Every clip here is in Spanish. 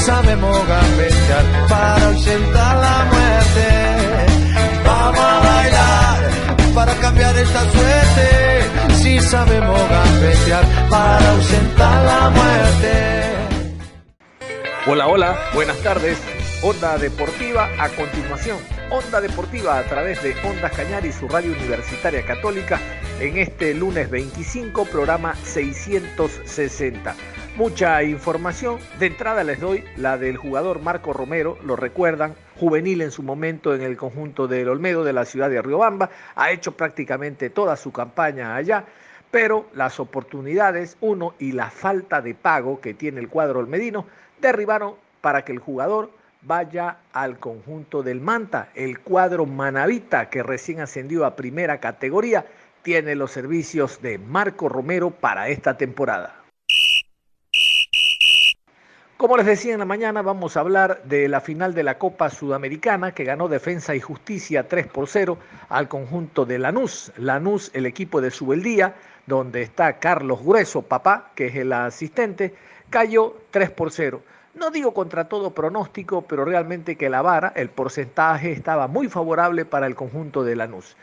Sabemos gambetear para ausentar la muerte. Vamos a bailar para cambiar esta suerte. Si sabemos gambetear para ausentar la muerte. Hola, hola, buenas tardes. Onda Deportiva a continuación. Onda Deportiva a través de Ondas Cañar y su radio universitaria católica en este lunes 25, programa 660 mucha información. De entrada les doy la del jugador Marco Romero, lo recuerdan, juvenil en su momento en el conjunto del Olmedo de la ciudad de Riobamba, ha hecho prácticamente toda su campaña allá, pero las oportunidades, uno, y la falta de pago que tiene el cuadro olmedino, derribaron para que el jugador vaya al conjunto del Manta, el cuadro Manavita que recién ascendió a primera categoría, tiene los servicios de Marco Romero para esta temporada. Como les decía en la mañana, vamos a hablar de la final de la Copa Sudamericana que ganó Defensa y Justicia 3 por 0 al conjunto de Lanús. Lanús, el equipo de Subeldía, donde está Carlos Grueso, papá, que es el asistente, cayó 3 por 0. No digo contra todo pronóstico, pero realmente que la vara, el porcentaje estaba muy favorable para el conjunto de Lanús.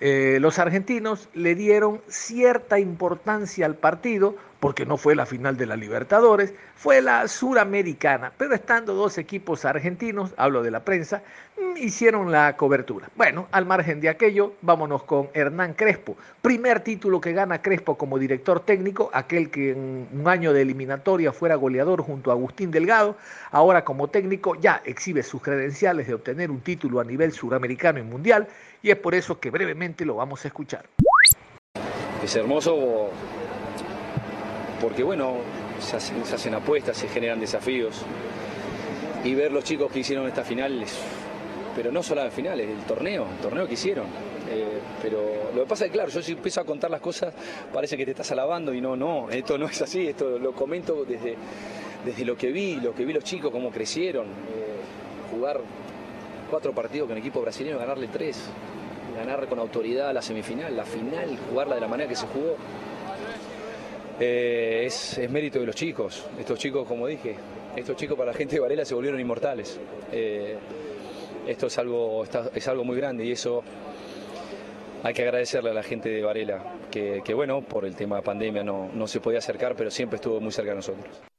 Eh, los argentinos le dieron cierta importancia al partido, porque no fue la final de la Libertadores, fue la suramericana, pero estando dos equipos argentinos, hablo de la prensa, mm, hicieron la cobertura. Bueno, al margen de aquello, vámonos con Hernán Crespo. Primer título que gana Crespo como director técnico, aquel que en un año de eliminatoria fuera goleador junto a Agustín Delgado, ahora como técnico ya exhibe sus credenciales de obtener un título a nivel suramericano y mundial, y es por eso que brevemente lo vamos a escuchar. Es hermoso porque bueno, se hacen, apuestas, se generan desafíos. Y ver los chicos que hicieron esta final, pero no solo la final, el torneo, el torneo que hicieron. Eh, pero lo que pasa es claro, yo si empiezo a contar las cosas, parece que te estás alabando y no, no, esto no es así, esto lo comento desde, desde lo que vi, lo que vi los chicos, cómo crecieron. Eh, jugar cuatro partidos con el equipo brasileño, ganarle tres, ganar con autoridad la semifinal, la final, jugarla de la manera que se jugó. Eh, es, mérito de los chicos. Estos chicos, como dije, estos chicos para la gente de Varela se volvieron inmortales. Eh, esto es algo, es algo muy grande y eso hay que agradecerle a la gente de Varela, que, bueno, por el tema de pandemia no, no se podía acercar, pero siempre estuvo muy cerca de nosotros.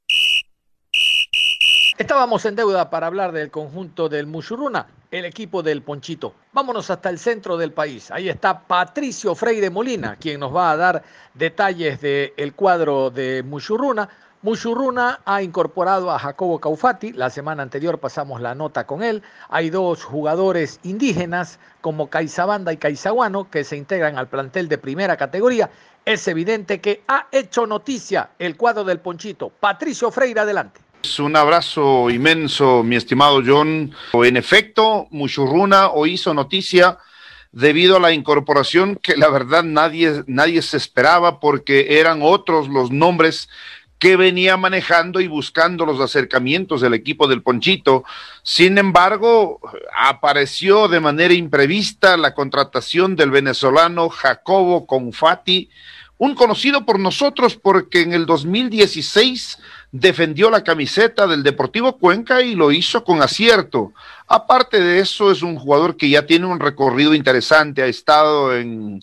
Estábamos en deuda para hablar del conjunto del Mushuruna, el equipo del Ponchito. Vámonos hasta el centro del país. Ahí está Patricio Freire Molina, quien nos va a dar detalles del cuadro de Mushuruna. Mushuruna ha incorporado a Jacobo Caufati, la semana anterior pasamos la nota con él. Hay dos jugadores indígenas como Caizabanda y Caizaguano que se integran al plantel de primera categoría. Es evidente que ha hecho noticia el cuadro del Ponchito. Patricio Freire, adelante. Un abrazo inmenso, mi estimado John. En efecto, Muchurruna hoy hizo noticia debido a la incorporación que la verdad nadie, nadie se esperaba porque eran otros los nombres que venía manejando y buscando los acercamientos del equipo del Ponchito. Sin embargo, apareció de manera imprevista la contratación del venezolano Jacobo Confati, un conocido por nosotros porque en el 2016 defendió la camiseta del Deportivo Cuenca y lo hizo con acierto. Aparte de eso, es un jugador que ya tiene un recorrido interesante, ha estado en,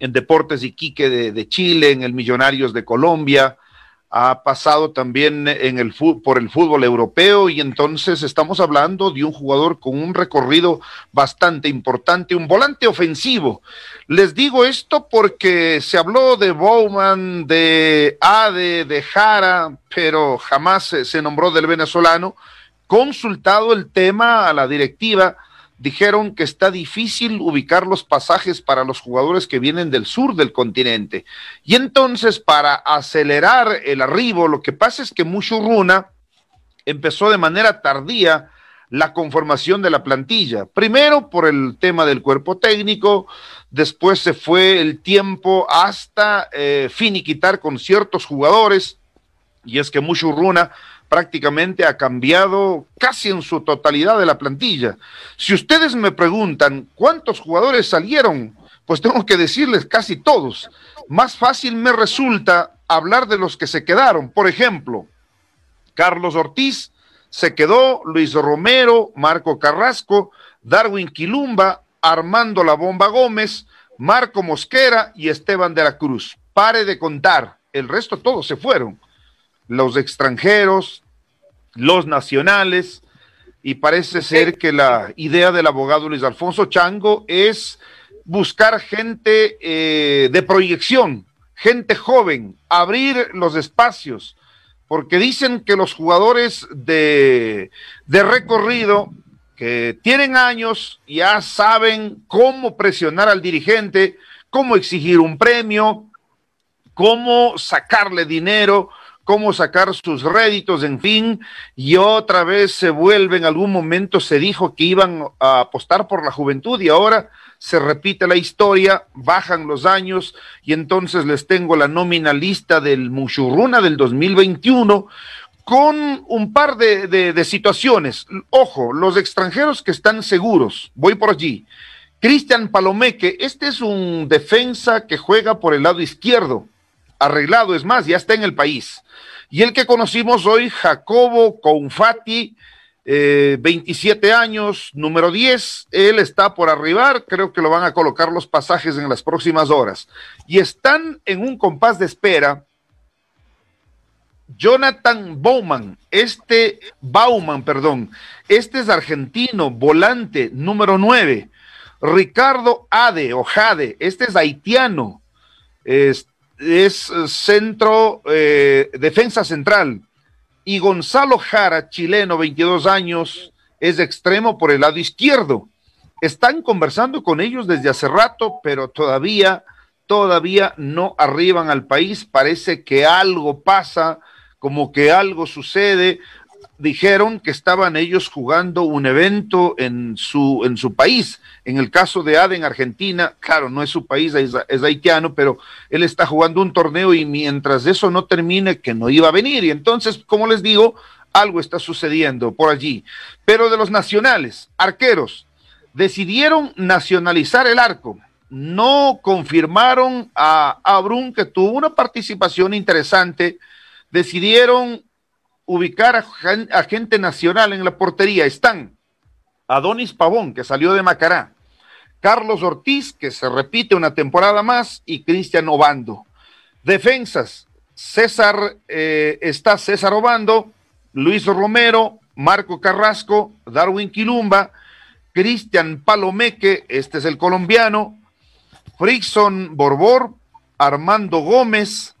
en Deportes Iquique de, de Chile, en el Millonarios de Colombia, ha pasado también en el, por el fútbol europeo y entonces estamos hablando de un jugador con un recorrido bastante importante, un volante ofensivo. Les digo esto porque se habló de Bowman, de Ade, de Jara, pero jamás se, se nombró del venezolano. Consultado el tema a la directiva, dijeron que está difícil ubicar los pasajes para los jugadores que vienen del sur del continente. Y entonces, para acelerar el arribo, lo que pasa es que Mushuruna empezó de manera tardía la conformación de la plantilla. Primero por el tema del cuerpo técnico, después se fue el tiempo hasta eh, finiquitar con ciertos jugadores, y es que Mushuruna prácticamente ha cambiado casi en su totalidad de la plantilla. Si ustedes me preguntan cuántos jugadores salieron, pues tengo que decirles casi todos. Más fácil me resulta hablar de los que se quedaron. Por ejemplo, Carlos Ortiz se quedó, Luis Romero, Marco Carrasco, Darwin Quilumba, Armando La Bomba Gómez, Marco Mosquera y Esteban de la Cruz. Pare de contar, el resto todos se fueron los extranjeros, los nacionales, y parece ser que la idea del abogado Luis Alfonso Chango es buscar gente eh, de proyección, gente joven, abrir los espacios, porque dicen que los jugadores de, de recorrido que tienen años ya saben cómo presionar al dirigente, cómo exigir un premio, cómo sacarle dinero, cómo sacar sus réditos, en fin, y otra vez se vuelve, en algún momento se dijo que iban a apostar por la juventud y ahora se repite la historia, bajan los años y entonces les tengo la nómina lista del Mushurruna del 2021 con un par de, de situaciones. Ojo, los extranjeros que están seguros, voy por allí. Cristian Palomeque, este es un defensa que juega por el lado izquierdo arreglado, es más, ya está en el país. Y el que conocimos hoy, Jacobo Confati, 27 eh, años, número 10, él está por arribar, creo que lo van a colocar los pasajes en las próximas horas. Y están en un compás de espera. Jonathan Bauman, este Bauman, perdón, este es argentino, volante número 9. Ricardo Ade o Jade, este es haitiano, este es eh, centro, eh, defensa central. Y Gonzalo Jara, chileno, 22 años, es extremo por el lado izquierdo. Están conversando con ellos desde hace rato, pero todavía, todavía no arriban al país. Parece que algo pasa, como que algo sucede dijeron que estaban ellos jugando un evento en su, en su país. En el caso de Aden, Argentina, claro, no es su país, es, es, haitiano, pero él está jugando un torneo y mientras eso no termine, que no iba a venir. Y entonces, como les digo, algo está sucediendo por allí. Pero de los nacionales, arqueros, decidieron nacionalizar el arco. No confirmaron a Abrun, que tuvo una participación interesante. Decidieron ubicar a, gente nacional en la portería. Están Adonis Pavón, que salió de Macará, Carlos Ortiz, que se repite una temporada más, y Cristian Obando. Defensas, César, eh, está César Obando, Luis Romero, Marco Carrasco, Darwin Quilumba, Cristian Palomeque, este es el colombiano, Frickson Borbor, Armando Gómez,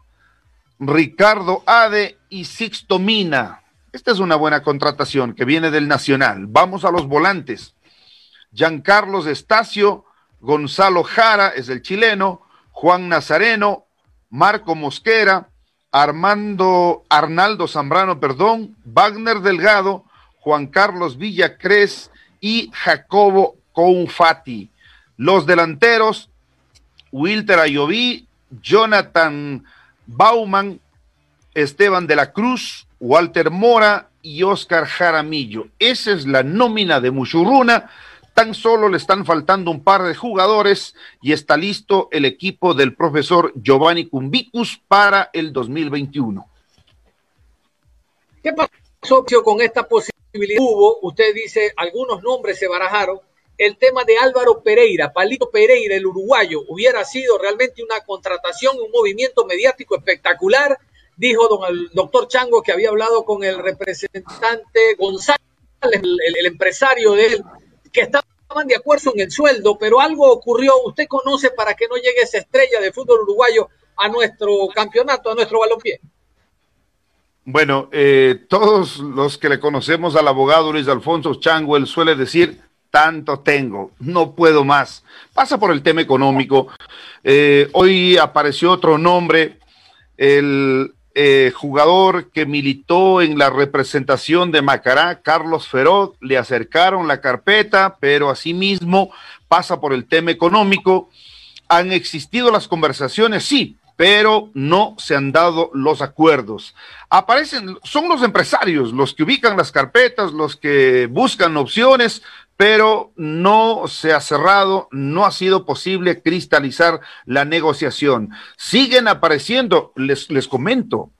Ricardo Ade y Sixto Mina. Esta es una buena contratación que viene del Nacional. Vamos a los volantes. Giancarlos Estacio, Gonzalo Jara es el chileno, Juan Nazareno, Marco Mosquera, Armando Arnaldo Zambrano, perdón, Wagner Delgado, Juan Carlos Villacres y Jacobo Confati. Los delanteros, Wilter Ayoví, Jonathan Bauman, Esteban de la Cruz, Walter Mora y Oscar Jaramillo. Esa es la nómina de Muchurruna. Tan solo le están faltando un par de jugadores y está listo el equipo del profesor Giovanni Cumbicus para el 2021. ¿Qué pasó con esta posibilidad? Hubo, usted dice, algunos nombres se barajaron, el tema de Álvaro Pereira, Palito Pereira, el uruguayo, hubiera sido realmente una contratación, un movimiento mediático espectacular. Dijo don, el doctor Chango que había hablado con el representante González, el, empresario de él, que estaban de acuerdo en el sueldo, pero algo ocurrió. Usted conoce para que no llegue esa estrella de fútbol uruguayo a nuestro campeonato, a nuestro balompié. Bueno, eh, todos los que le conocemos al abogado Luis Alfonso Chango, él suele decir, tanto tengo, no puedo más. Pasa por el tema económico. Eh, hoy apareció otro nombre, el eh, jugador que militó en la representación de Macará, Carlos Feroz, le acercaron la carpeta, pero asimismo pasa por el tema económico. Han existido las conversaciones, sí, pero no se han dado los acuerdos. Aparecen, son los empresarios los que ubican las carpetas, los que buscan opciones, pero no se ha cerrado, no ha sido posible cristalizar la negociación. Siguen apareciendo, les, les comento,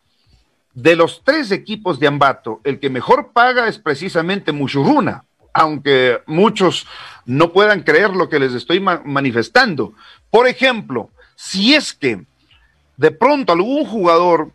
de los tres equipos de Ambato, el que mejor paga es precisamente Muchuruna, aunque muchos no puedan creer lo que les estoy manifestando. Por ejemplo, si es que de pronto algún jugador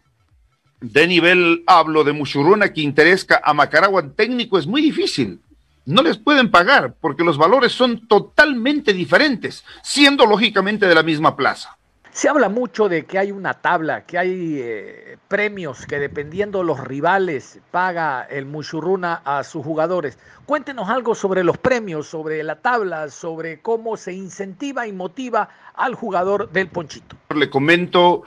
de nivel, hablo de Muchuruna, que interesa a Macaragua técnico, es muy difícil no les pueden pagar porque los valores son totalmente diferentes, siendo lógicamente de la misma plaza. Se habla mucho de que hay una tabla, que hay eh, premios que dependiendo los rivales paga el Mushuruna a sus jugadores. Cuéntenos algo sobre los premios, sobre la tabla, sobre cómo se incentiva y motiva al jugador del Ponchito. Le comento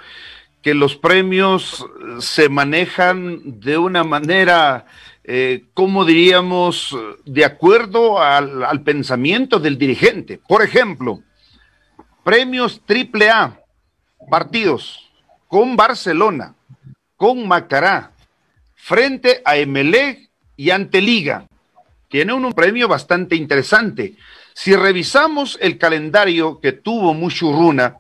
que los premios se manejan de una manera eh, ¿cómo diríamos?, de acuerdo al, pensamiento del dirigente. Por ejemplo, premios triple A, partidos con Barcelona, con Macará, frente a Emelec y ante Liga. Tiene un premio bastante interesante. Si revisamos el calendario que tuvo Mushuruna,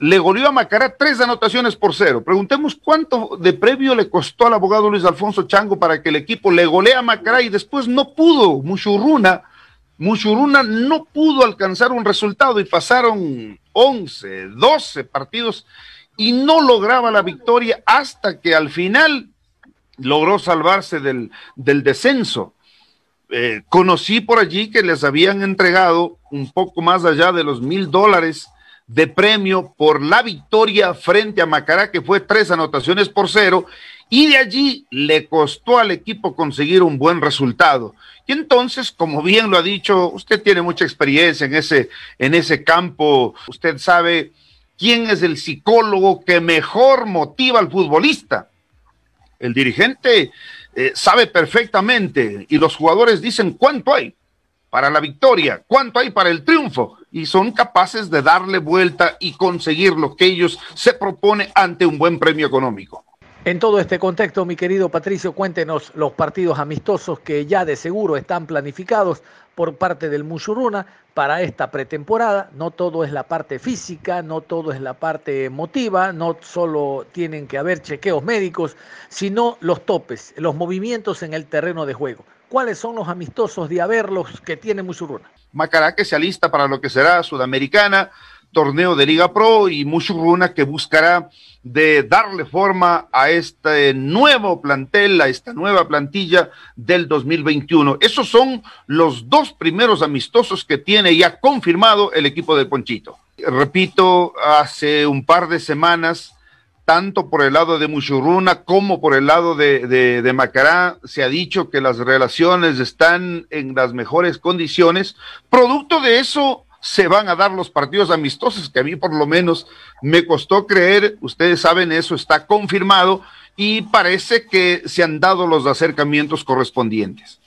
le goleó a Macará tres anotaciones por cero. Preguntemos cuánto de previo le costó al abogado Luis Alfonso Chango para que el equipo le golee a Macará y después no pudo. Muchurruna, Muchurruna no pudo alcanzar un resultado y pasaron 11, 12 partidos y no lograba la victoria hasta que al final logró salvarse del, del descenso. Eh, conocí por allí que les habían entregado un poco más allá de los mil dólares de premio por la victoria frente a Macará, que fue tres anotaciones por cero, y de allí le costó al equipo conseguir un buen resultado. Y entonces, como bien lo ha dicho, usted tiene mucha experiencia en ese, en ese campo, usted sabe quién es el psicólogo que mejor motiva al futbolista. El dirigente eh, sabe perfectamente y los jugadores dicen cuánto hay para la victoria, cuánto hay para el triunfo y son capaces de darle vuelta y conseguir lo que ellos se propone ante un buen premio económico. En todo este contexto, mi querido Patricio, cuéntenos los partidos amistosos que ya de seguro están planificados por parte del Mushuruna para esta pretemporada. No todo es la parte física, no todo es la parte emotiva, no solo tienen que haber chequeos médicos, sino los topes, los movimientos en el terreno de juego. ¿Cuáles son los amistosos de haberlos que tiene Mushuruna? Macará que se alista para lo que será Sudamericana, torneo de Liga Pro y Mushuruna que buscará de darle forma a este nuevo plantel, a esta nueva plantilla del 2021. Esos son los dos primeros amistosos que tiene ya confirmado el equipo de Ponchito. Repito, hace un par de semanas tanto por el lado de Muchurruna como por el lado de, Macará, se ha dicho que las relaciones están en las mejores condiciones. Producto de eso, se van a dar los partidos amistosos, que a mí por lo menos me costó creer, ustedes saben, eso está confirmado y parece que se han dado los acercamientos correspondientes.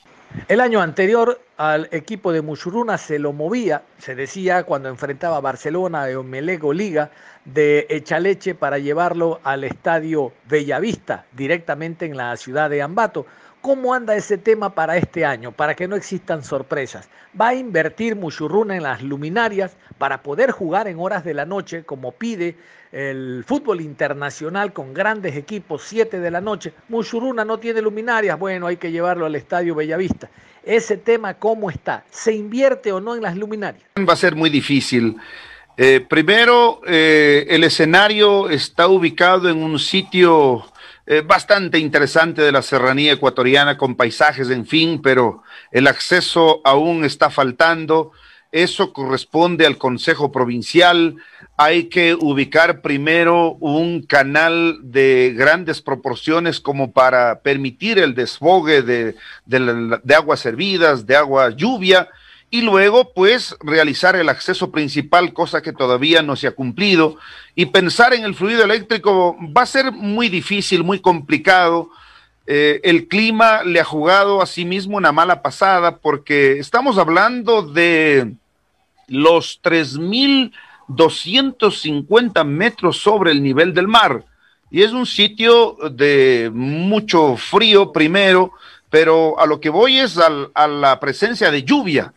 El año anterior al equipo de Muchuruna se lo movía, se decía cuando enfrentaba a Barcelona o Melego Liga, de Echaleche para llevarlo al estadio Bellavista, directamente en la ciudad de Ambato. ¿Cómo anda ese tema para este año? Para que no existan sorpresas. ¿Va a invertir Muchurruna en las luminarias para poder jugar en horas de la noche, como pide el fútbol internacional con grandes equipos, 7 de la noche? Muchurruna no tiene luminarias, bueno, hay que llevarlo al estadio Bellavista. Ese tema, ¿cómo está? ¿Se invierte o no en las luminarias? Va a ser muy difícil. Eh, primero, eh, el escenario está ubicado en un sitio eh, bastante interesante de la serranía ecuatoriana con paisajes, en fin, pero el acceso aún está faltando. Eso corresponde al Consejo Provincial. Hay que ubicar primero un canal de grandes proporciones como para permitir el desfogue de, de aguas servidas, de agua lluvia, y luego pues realizar el acceso principal, cosa que todavía no se ha cumplido, y pensar en el fluido eléctrico va a ser muy difícil, muy complicado eh, el clima le ha jugado a sí mismo una mala pasada porque estamos hablando de los 3.250 metros sobre el nivel del mar. Y es un sitio de mucho frío primero, pero a lo que voy es a la presencia de lluvia.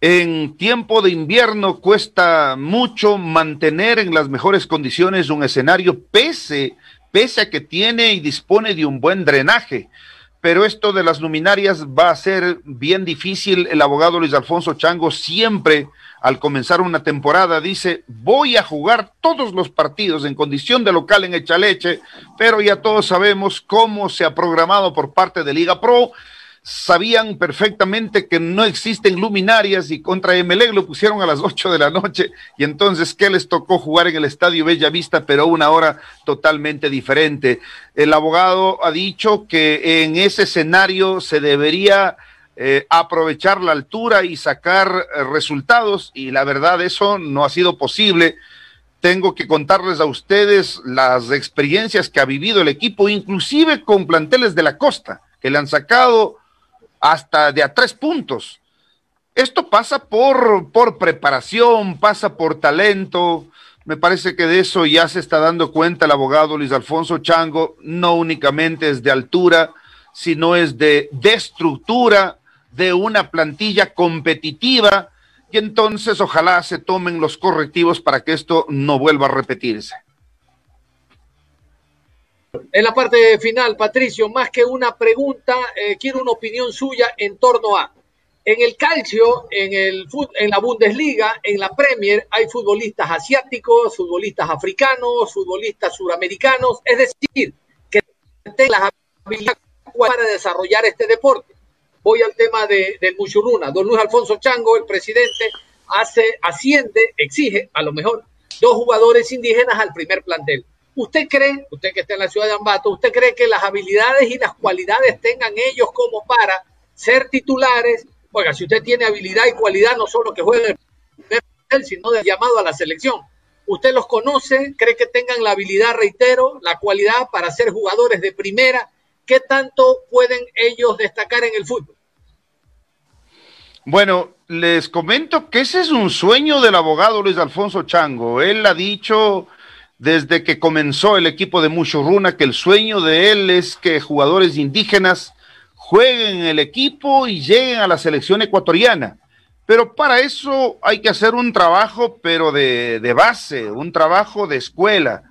En tiempo de invierno cuesta mucho mantener en las mejores condiciones un escenario pese pese a que tiene y dispone de un buen drenaje. Pero esto de las luminarias va a ser bien difícil. El abogado Luis Alfonso Chango siempre, al comenzar una temporada, dice, voy a jugar todos los partidos en condición de local en Echaleche, pero ya todos sabemos cómo se ha programado por parte de Liga Pro sabían perfectamente que no existen luminarias y contra Emelec lo pusieron a las 8 de la noche y entonces ¿qué les tocó jugar en el Estadio Bella Vista pero una hora totalmente diferente? El abogado ha dicho que en ese escenario se debería eh, aprovechar la altura y sacar eh, resultados y la verdad eso no ha sido posible. Tengo que contarles a ustedes las experiencias que ha vivido el equipo, inclusive con planteles de la costa, que le han sacado hasta de a tres puntos. Esto pasa por, por preparación, pasa por talento. Me parece que de eso ya se está dando cuenta el abogado Luis Alfonso Chango. No únicamente es de altura, sino es de, de estructura, de una plantilla competitiva. Y entonces ojalá se tomen los correctivos para que esto no vuelva a repetirse. En la parte final, Patricio, más que una pregunta, eh, quiero una opinión suya en torno a, en el calcio, en, el, en la Bundesliga, en la Premier, hay futbolistas asiáticos, futbolistas africanos, futbolistas suramericanos, es decir, que tengan las habilidades para desarrollar este deporte. Voy al tema de, del Muchurruna. Don Luis Alfonso Chango, el presidente, hace, asciende, exige a lo mejor dos jugadores indígenas al primer plantel ¿Usted cree, usted que está en la ciudad de Ambato, usted cree que las habilidades y las cualidades tengan ellos como para ser titulares? Oiga, si usted tiene habilidad y cualidad, no solo que juegue el sino de llamado a la selección. ¿Usted los conoce? ¿Cree que tengan la habilidad, reitero, la cualidad para ser jugadores de primera? ¿Qué tanto pueden ellos destacar en el fútbol? Bueno, les comento que ese es un sueño del abogado Luis Alfonso Chango. Él ha dicho desde que comenzó el equipo de Muchurruna que el sueño de él es que jugadores indígenas jueguen en el equipo y lleguen a la selección ecuatoriana. Pero para eso hay que hacer un trabajo, pero de, de base, un trabajo de escuela.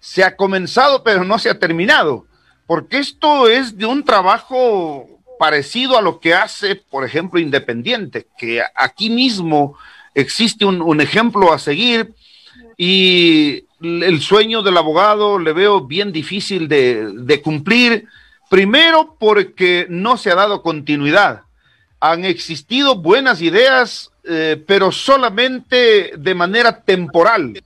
Se ha comenzado, pero no se ha terminado, porque esto es de un trabajo parecido a lo que hace, por ejemplo, Independiente, que aquí mismo existe un, un ejemplo a seguir y el sueño del abogado le veo bien difícil de, cumplir, primero porque no se ha dado continuidad. Han existido buenas ideas, eh, pero solamente de manera temporal.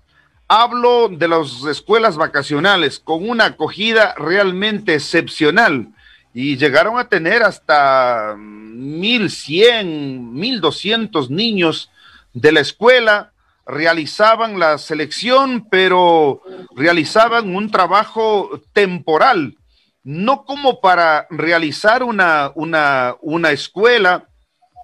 Hablo de las escuelas vacacionales con una acogida realmente excepcional y llegaron a tener hasta 1100, 1200 niños de la escuela realizaban la selección, pero realizaban un trabajo temporal, no como para realizar una, una, una escuela,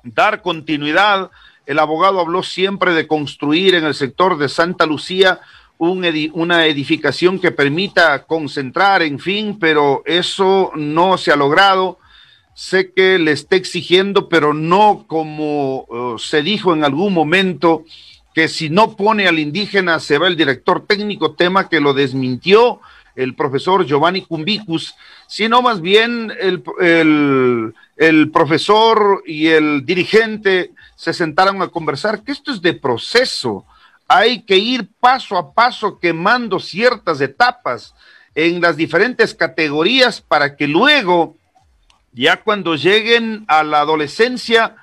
dar continuidad. El abogado habló siempre de construir en el sector de Santa Lucía una edificación que permita concentrar, en fin, pero eso no se ha logrado. Sé que le está exigiendo, pero no como uh, se dijo en algún momento, que si no pone al indígena se va el director técnico, tema que lo desmintió el profesor Giovanni Cumbicus, sino más bien el, el, profesor y el dirigente se sentaron a conversar, que esto es de proceso, hay que ir paso a paso quemando ciertas etapas en las diferentes categorías para que luego, ya cuando lleguen a la adolescencia,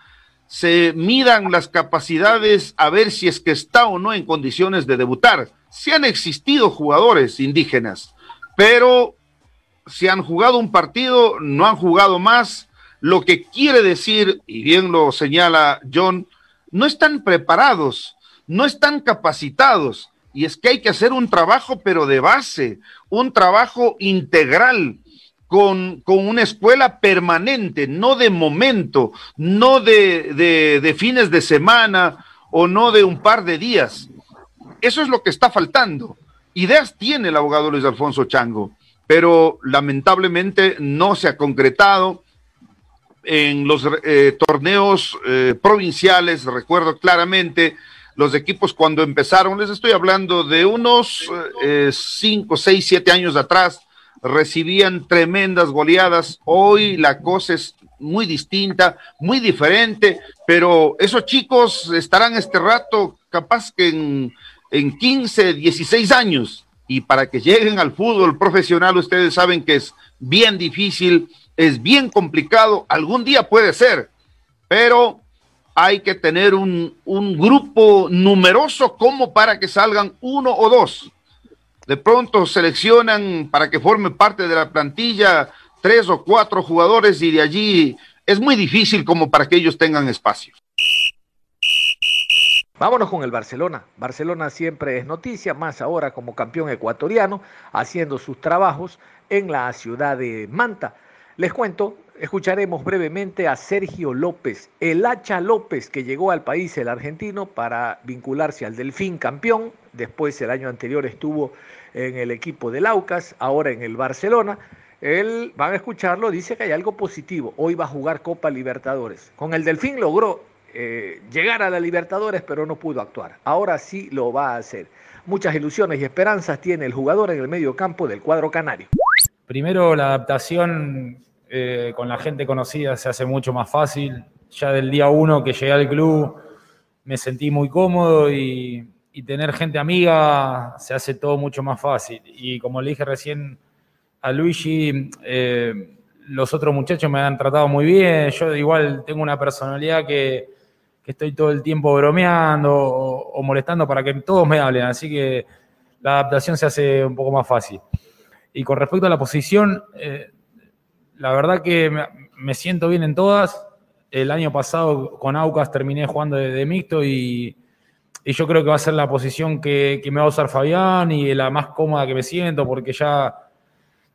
se midan las capacidades a ver si es que está o no en condiciones de debutar. Si han existido jugadores indígenas, pero si han jugado un partido, no han jugado más, lo que quiere decir, y bien lo señala John, no están preparados, no están capacitados. Y es que hay que hacer un trabajo, pero de base, un trabajo integral, con, una escuela permanente, no de momento, no de, de fines de semana o no de un par de días. Eso es lo que está faltando. Ideas tiene el abogado Luis Alfonso Chango, pero lamentablemente no se ha concretado en los eh, torneos eh, provinciales, recuerdo claramente, los equipos cuando empezaron, les estoy hablando de unos eh, cinco, seis, siete años atrás, recibían tremendas goleadas. Hoy la cosa es muy distinta, muy diferente, pero esos chicos estarán este rato capaz que en, en 15, 16 años. Y para que lleguen al fútbol profesional, ustedes saben que es bien difícil, es bien complicado, algún día puede ser, pero hay que tener un, un grupo numeroso como para que salgan uno o dos de pronto seleccionan para que forme parte de la plantilla tres o cuatro jugadores y de allí es muy difícil como para que ellos tengan espacio. Vámonos con el Barcelona. Barcelona siempre es noticia, más ahora como campeón ecuatoriano, haciendo sus trabajos en la ciudad de Manta. Les cuento, escucharemos brevemente a Sergio López, el hacha López que llegó al país, el argentino, para vincularse al Delfín campeón. Después el año anterior estuvo en el equipo del Aucas, ahora en el Barcelona. Él, van a escucharlo, dice que hay algo positivo. Hoy va a jugar Copa Libertadores. Con el Delfín logró eh, llegar a la Libertadores, pero no pudo actuar. Ahora sí lo va a hacer. Muchas ilusiones y esperanzas tiene el jugador en el medio campo del cuadro canario. Primero, la adaptación eh, con la gente conocida se hace mucho más fácil. Ya del día uno que llegué al club me sentí muy cómodo y tener gente amiga se hace todo mucho más fácil. Y como le dije recién a Luigi, eh, los otros muchachos me han tratado muy bien. Yo igual tengo una personalidad que, estoy todo el tiempo bromeando o, molestando para que todos me hablen. Así que la adaptación se hace un poco más fácil. Y con respecto a la posición, eh, la verdad que me, siento bien en todas. El año pasado con Aucas terminé jugando de mixto y, yo creo que va a ser la posición que, me va a usar Fabián y la más cómoda que me siento, porque ya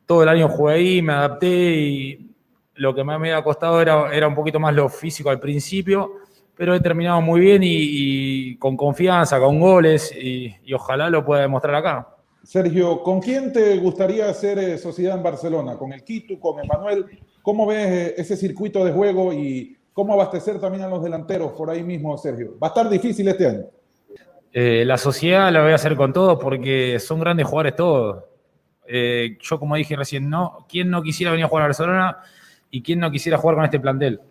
todo el año jugué ahí, me adapté y lo que más me había costado era, era un poquito más lo físico al principio, pero he terminado muy bien y, con confianza, con goles y, ojalá lo pueda demostrar acá. Sergio, ¿con quién te gustaría hacer eh, sociedad en Barcelona? ¿Con el Quito, con Emanuel? ¿Cómo ves eh, ese circuito de juego y cómo abastecer también a los delanteros por ahí mismo, Sergio? Va a estar difícil este año. Eh, la sociedad la voy a hacer con todos porque son grandes jugadores todos. Yo, como dije recién, no, ¿quién no quisiera venir a jugar a Barcelona y quién no quisiera jugar con este plantel?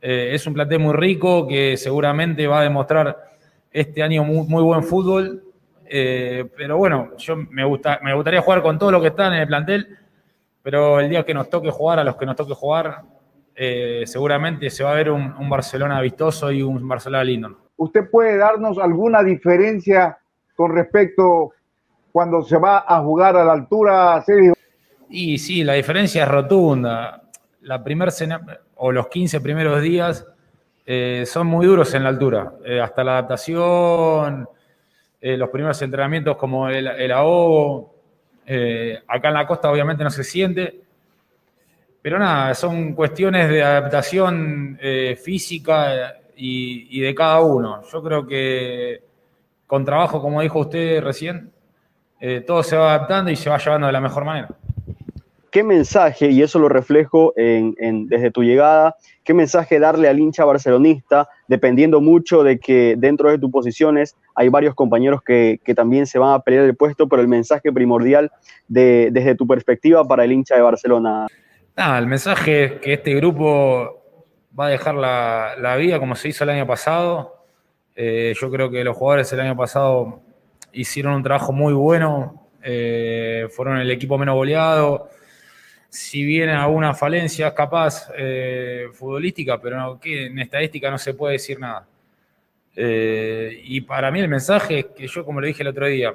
Es un plantel muy rico que seguramente va a demostrar este año muy, buen fútbol. Pero bueno, yo me, gusta, me gustaría jugar con todo lo que están en el plantel, pero el día que nos toque jugar, a los que nos toque jugar, seguramente se va a ver un, un Barcelona vistoso y un Barcelona lindo. ¿Usted puede darnos alguna diferencia con respecto cuando se va a jugar a la altura, Sergio? Y sí, la diferencia es rotunda. La primer o los 15 primeros días eh, son muy duros en la altura. Eh, hasta la adaptación, eh, los primeros entrenamientos como el, el ahogo. acá en la costa obviamente no se siente. Pero nada, son cuestiones de adaptación física y, de cada uno. Yo creo que con trabajo, como dijo usted recién, eh, todo se va adaptando y se va llevando de la mejor manera. ¿Qué mensaje, y eso lo reflejo desde tu llegada, qué mensaje darle al hincha barcelonista, dependiendo mucho de que dentro de tus posiciones hay varios compañeros que, también se van a pelear el puesto, pero el mensaje primordial desde tu perspectiva para el hincha de Barcelona? el mensaje es que este grupo va a dejar la, vida como se hizo el año pasado. Eh, yo creo que los jugadores el año pasado hicieron un trabajo muy bueno, eh, fueron el equipo menos goleado. Si viene alguna falencia capaz eh, futbolística, pero que en estadística no se puede decir nada. Eh, y para mí el mensaje es que yo, como le dije el otro día,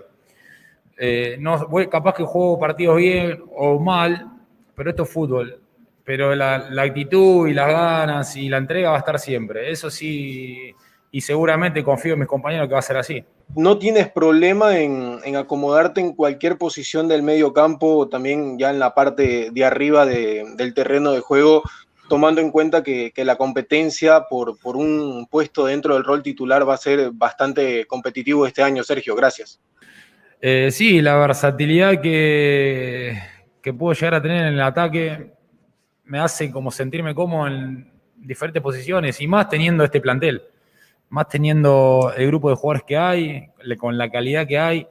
eh, no, capaz que juego partidos bien o mal, pero esto es fútbol. Pero la, actitud y las ganas y la entrega va a estar siempre. Eso sí, y seguramente confío en mis compañeros que va a ser así no tienes problema en, acomodarte en cualquier posición del medio campo, también ya en la parte de arriba del terreno de juego, tomando en cuenta que, la competencia por, por, un puesto dentro del rol titular va a ser bastante competitivo este año, Sergio. Gracias. Eh, sí, la versatilidad que, que puedo llegar a tener en el ataque me hace como sentirme cómodo en diferentes posiciones y más teniendo este plantel más teniendo el grupo de jugadores que hay, con la calidad que hay.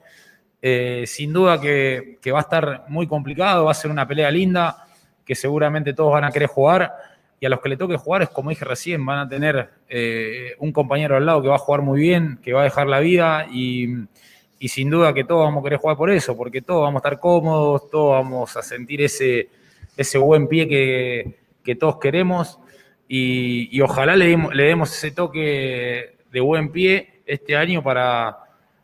Eh, sin duda que, va a estar muy complicado, va a ser una pelea linda, que seguramente todos van a querer jugar. Y a los que le toque jugar es como dije recién, van a tener eh, un compañero al lado que va a jugar muy bien, que va a dejar la vida y, sin duda que todos vamos a querer jugar por eso, porque todos vamos a estar cómodos, todos vamos a sentir ese, ese buen pie que, que todos queremos y, ojalá le, demos ese toque de buen pie este año para,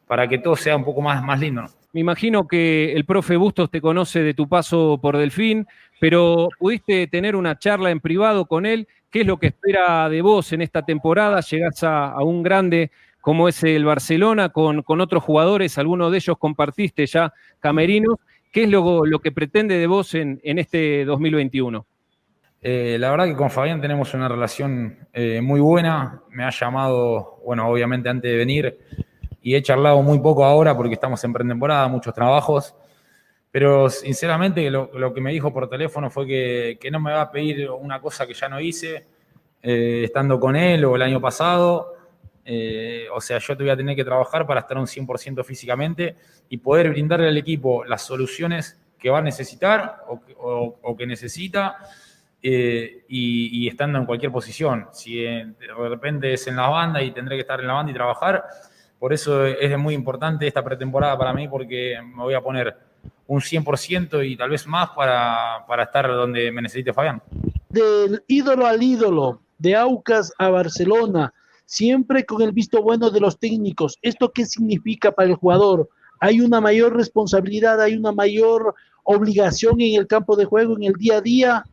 para que todo sea un poco más, más lindo. Me imagino que el profe Bustos te conoce de tu paso por Delfín, pero pudiste tener una charla en privado con él. ¿Qué es lo que espera de vos en esta temporada? Llegás a, un grande como es el Barcelona con, con otros jugadores, algunos de ellos compartiste ya camerinos. ¿Qué es lo, lo que pretende de vos en, en este 2021? Eh, la verdad que con Fabián tenemos una relación eh, muy buena. Me ha llamado, bueno, obviamente antes de venir y he charlado muy poco ahora porque estamos en pretemporada, muchos trabajos. Pero sinceramente lo, que me dijo por teléfono fue que, no me va a pedir una cosa que ya no hice eh, estando con él o el año pasado. o sea, yo te voy a tener que trabajar para estar un 100% físicamente y poder brindarle al equipo las soluciones que va a necesitar o que necesita eh, y, estando en cualquier posición. Si de repente es en la banda y tendré que estar en la banda y trabajar, por eso es muy importante esta pretemporada para mí porque me voy a poner un 100% y tal vez más para, para estar donde me necesite Fabián. Del ídolo al ídolo, de Aucas a Barcelona, siempre con el visto bueno de los técnicos. ¿Esto qué significa para el jugador? Hay una mayor responsabilidad, hay una mayor obligación en el campo de juego, en el día a día.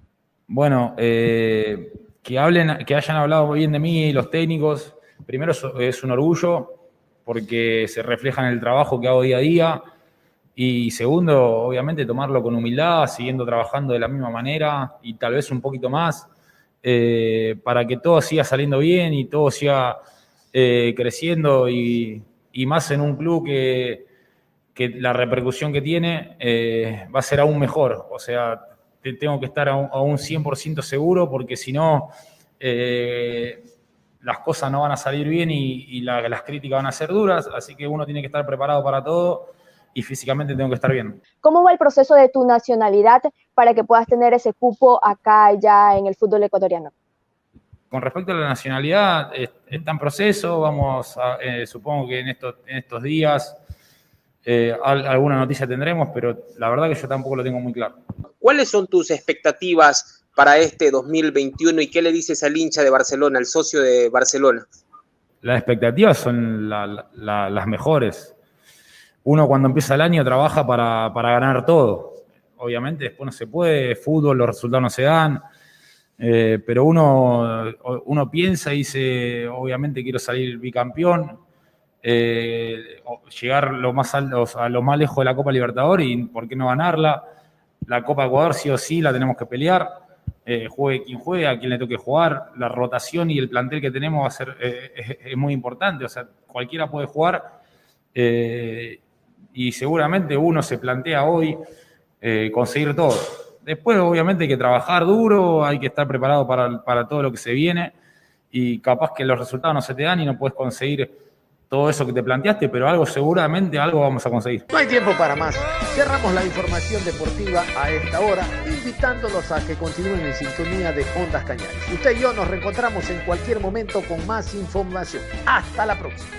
Bueno, eh, que hablen, que hayan hablado bien de mí los técnicos, primero es un orgullo porque se refleja en el trabajo que hago día a día. Y segundo, obviamente, tomarlo con humildad, siguiendo trabajando de la misma manera y tal vez un poquito más, eh, para que todo siga saliendo bien y todo siga eh, creciendo y, más en un club que, que la repercusión que tiene va a ser aún mejor. O sea, tengo que estar a un, 100% seguro porque si no, eh, las cosas no van a salir bien y, las críticas van a ser duras, así que uno tiene que estar preparado para todo y físicamente tengo que estar bien. ¿Cómo va el proceso de tu nacionalidad para que puedas tener ese cupo acá ya en el fútbol ecuatoriano? Con respecto a la nacionalidad, está en proceso, vamos a, eh, supongo que en estos, en estos días eh, alguna noticia tendremos, pero la verdad que yo tampoco lo tengo muy claro. ¿Cuáles son tus expectativas para este 2021 y qué le dices al hincha de Barcelona, al socio de Barcelona? Las expectativas son las mejores. Uno cuando empieza el año trabaja para, ganar todo. Obviamente después no se puede, fútbol, los resultados no se dan, eh, pero uno, uno piensa y dice, obviamente quiero salir bicampeón, eh, llegar lo más a lo más lejos de la Copa Libertadores y por qué no ganarla. La Copa Ecuador sí o sí la tenemos que pelear. Eh, juegue quien juegue, a quien le toque jugar. La rotación y el plantel que tenemos va a ser eh, es, muy importante. O sea, cualquiera puede jugar. y seguramente uno se plantea hoy conseguir todo. Después, obviamente, hay que trabajar duro, hay que estar preparado para, para todo lo que se viene. Y capaz que los resultados no se te dan y no puedes conseguir todo eso que te planteaste, pero algo seguramente, algo vamos a conseguir. No hay tiempo para más. Cerramos la información deportiva a esta hora, invitándolos a que continúen en sintonía de Ondas Cañares. Usted y yo nos reencontramos en cualquier momento con más información. Hasta la próxima.